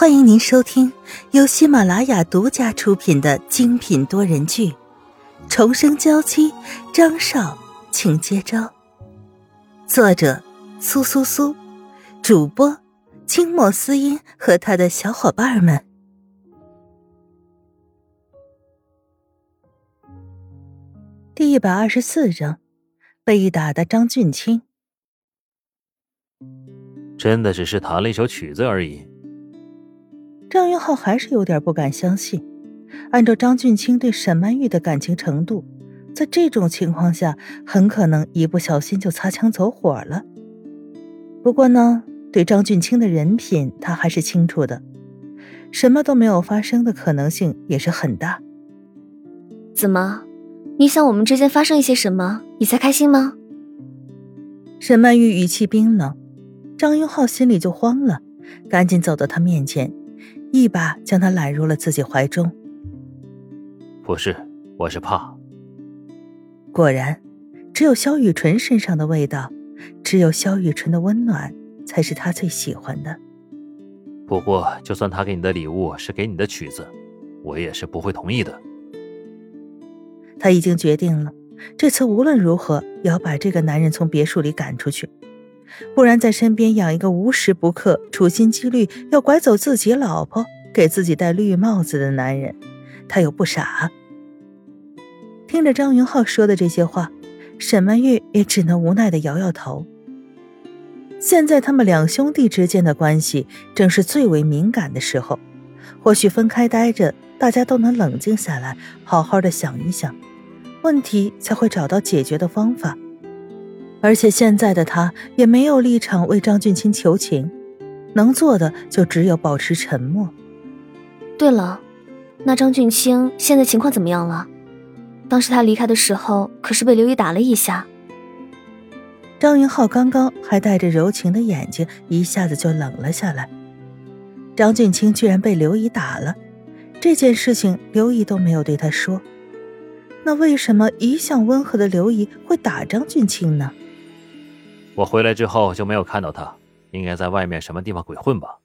欢迎您收听由喜马拉雅独家出品的精品多人剧《重生娇妻》，张少，请接招。作者：苏苏苏，主播：清墨思音和他的小伙伴们。第一百二十四章，被打的张俊清，真的只是弹了一首曲子而已。张云浩还是有点不敢相信，按照张俊清对沈曼玉的感情程度，在这种情况下，很可能一不小心就擦枪走火了。不过呢，对张俊清的人品，他还是清楚的，什么都没有发生的可能性也是很大。怎么，你想我们之间发生一些什么，你才开心吗？沈曼玉语气冰冷，张云浩心里就慌了，赶紧走到他面前。一把将他揽入了自己怀中。不是，我是怕。果然，只有萧雨纯身上的味道，只有萧雨纯的温暖，才是他最喜欢的。不过，就算他给你的礼物是给你的曲子，我也是不会同意的。他已经决定了，这次无论如何也要把这个男人从别墅里赶出去。不然，在身边养一个无时不刻处心积虑要拐走自己老婆、给自己戴绿帽子的男人，他又不傻。听着张云浩说的这些话，沈曼玉也只能无奈的摇摇头。现在他们两兄弟之间的关系正是最为敏感的时候，或许分开待着，大家都能冷静下来，好好的想一想，问题才会找到解决的方法。而且现在的他也没有立场为张俊清求情，能做的就只有保持沉默。对了，那张俊清现在情况怎么样了？当时他离开的时候可是被刘姨打了一下。张云浩刚刚还带着柔情的眼睛，一下子就冷了下来。张俊清居然被刘姨打了，这件事情刘姨都没有对他说，那为什么一向温和的刘姨会打张俊清呢？我回来之后就没有看到他，应该在外面什么地方鬼混吧。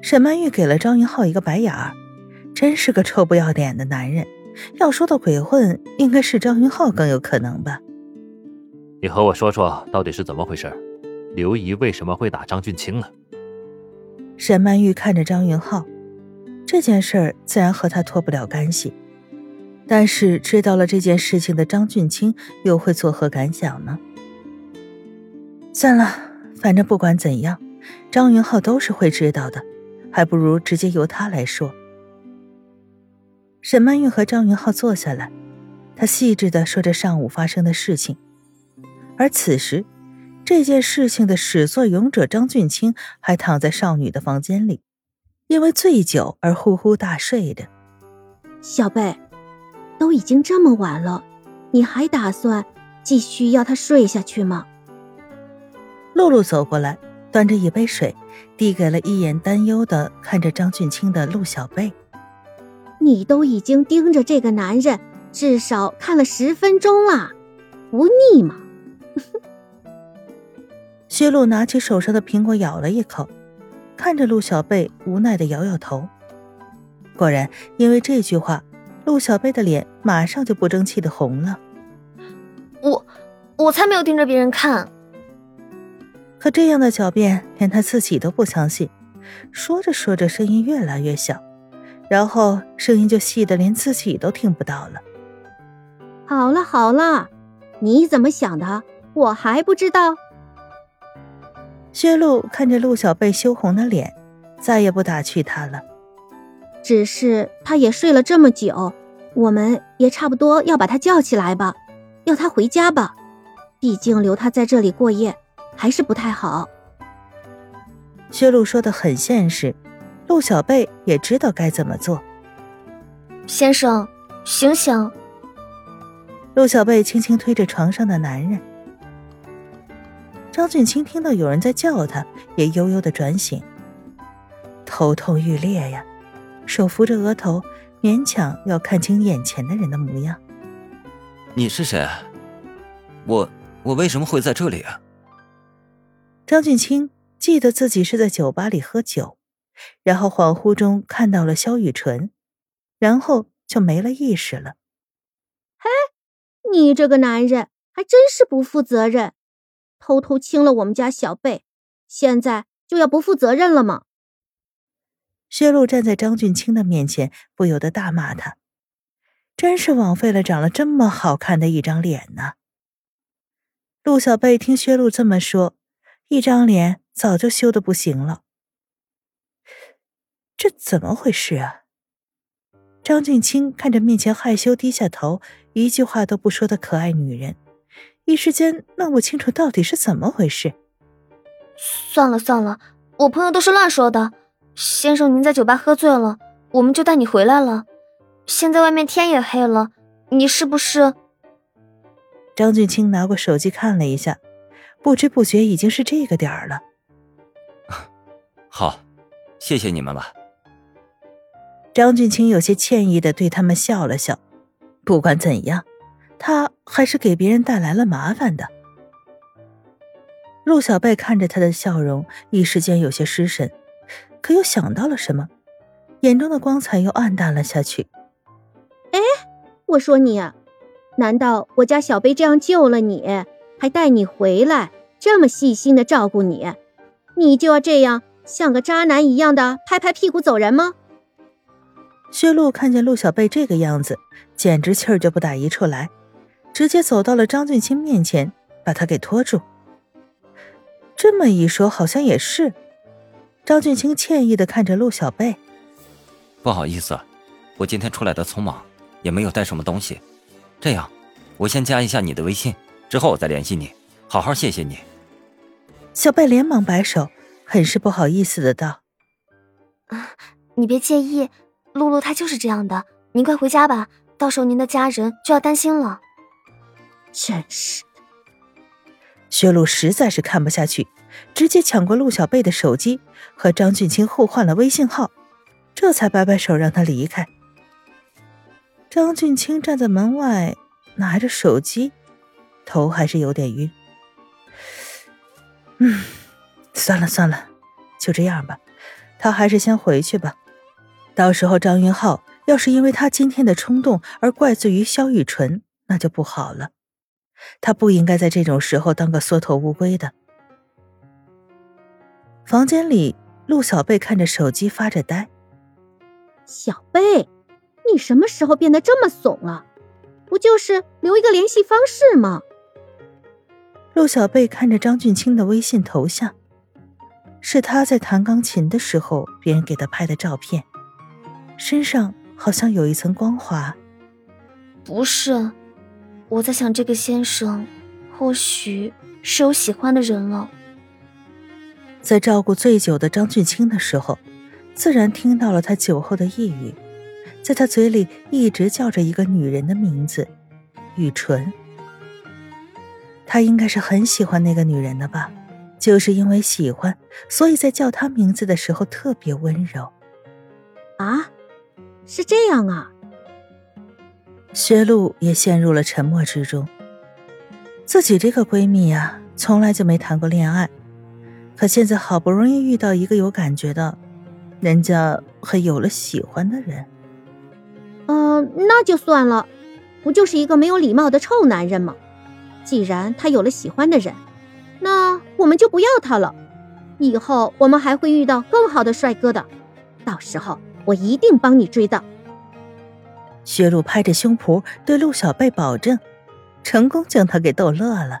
沈曼玉给了张云浩一个白眼儿，真是个臭不要脸的男人。要说到鬼混，应该是张云浩更有可能吧。你和我说说，到底是怎么回事？刘姨为什么会打张俊清呢？沈曼玉看着张云浩，这件事儿自然和他脱不了干系，但是知道了这件事情的张俊清又会作何感想呢？算了，反正不管怎样，张云浩都是会知道的，还不如直接由他来说。沈曼玉和张云浩坐下来，他细致的说着上午发生的事情，而此时，这件事情的始作俑者张俊清还躺在少女的房间里，因为醉酒而呼呼大睡着。小贝，都已经这么晚了，你还打算继续要他睡下去吗？露露走过来，端着一杯水，递给了一眼担忧的看着张俊清的陆小贝。你都已经盯着这个男人，至少看了十分钟了，不腻吗？薛露拿起手上的苹果咬了一口，看着陆小贝，无奈的摇摇头。果然，因为这句话，陆小贝的脸马上就不争气的红了。我，我才没有盯着别人看。可这样的狡辩，连他自己都不相信。说着说着，声音越来越小，然后声音就细的连自己都听不到了。好了好了，你怎么想的，我还不知道。薛露看着陆小贝羞红的脸，再也不打趣他了。只是他也睡了这么久，我们也差不多要把他叫起来吧，要他回家吧，毕竟留他在这里过夜。还是不太好。薛露说的很现实，陆小贝也知道该怎么做。先生，醒醒！陆小贝轻轻推着床上的男人。张俊清听到有人在叫他，也悠悠的转醒。头痛欲裂呀，手扶着额头，勉强要看清眼前的人的模样。你是谁？我我为什么会在这里啊？张俊清记得自己是在酒吧里喝酒，然后恍惚中看到了萧雨纯，然后就没了意识了。嘿，你这个男人还真是不负责任，偷偷亲了我们家小贝，现在就要不负责任了吗？薛露站在张俊清的面前，不由得大骂他：“真是枉费了长了这么好看的一张脸呢。”陆小贝听薛露这么说，一张脸早就羞得不行了。这怎么回事啊？张俊清看着面前害羞低下头、一句话都不说的可爱女人，一时间弄不清楚到底是怎么回事。算了算了，我朋友都是乱说的。先生，您在酒吧喝醉了，我们就带你回来了。现在外面天也黑了，你是不是？张俊清拿过手机看了一下，不知不觉已经是这个点儿了。好，谢谢你们了。张俊清有些歉意的对他们笑了笑。不管怎样，他还是给别人带来了麻烦的。陆小贝看着他的笑容，一时间有些失神。可又想到了什么，眼中的光彩又暗淡了下去。哎，我说你，难道我家小贝这样救了你，还带你回来，这么细心的照顾你，你就要这样像个渣男一样的拍拍屁股走人吗？薛露看见陆小贝这个样子，简直气儿就不打一处来，直接走到了张俊清面前，把他给拖住。这么一说，好像也是。张俊清歉意的看着陆小贝，不好意思，我今天出来的匆忙，也没有带什么东西。这样，我先加一下你的微信，之后我再联系你。好好谢谢你。小贝连忙摆手，很是不好意思的道：“啊，你别介意，露露她就是这样的。您快回家吧，到时候您的家人就要担心了。”真是的，薛露实在是看不下去。直接抢过陆小贝的手机，和张俊清互换了微信号，这才摆摆手让他离开。张俊清站在门外，拿着手机，头还是有点晕。嗯，算了算了，就这样吧，他还是先回去吧。到时候张云浩要是因为他今天的冲动而怪罪于萧雨纯，那就不好了。他不应该在这种时候当个缩头乌龟的。房间里，陆小贝看着手机发着呆。小贝，你什么时候变得这么怂了？不就是留一个联系方式吗？陆小贝看着张俊清的微信头像，是他在弹钢琴的时候别人给他拍的照片，身上好像有一层光滑。不是，我在想这个先生，或许是有喜欢的人了。在照顾醉酒的张俊清的时候，自然听到了他酒后的呓语，在他嘴里一直叫着一个女人的名字，雨纯。他应该是很喜欢那个女人的吧？就是因为喜欢，所以在叫她名字的时候特别温柔。啊，是这样啊。薛露也陷入了沉默之中。自己这个闺蜜呀，从来就没谈过恋爱。可现在好不容易遇到一个有感觉的，人家还有了喜欢的人。嗯，那就算了，不就是一个没有礼貌的臭男人吗？既然他有了喜欢的人，那我们就不要他了。以后我们还会遇到更好的帅哥的，到时候我一定帮你追到。薛露拍着胸脯对陆小贝保证，成功将他给逗乐了。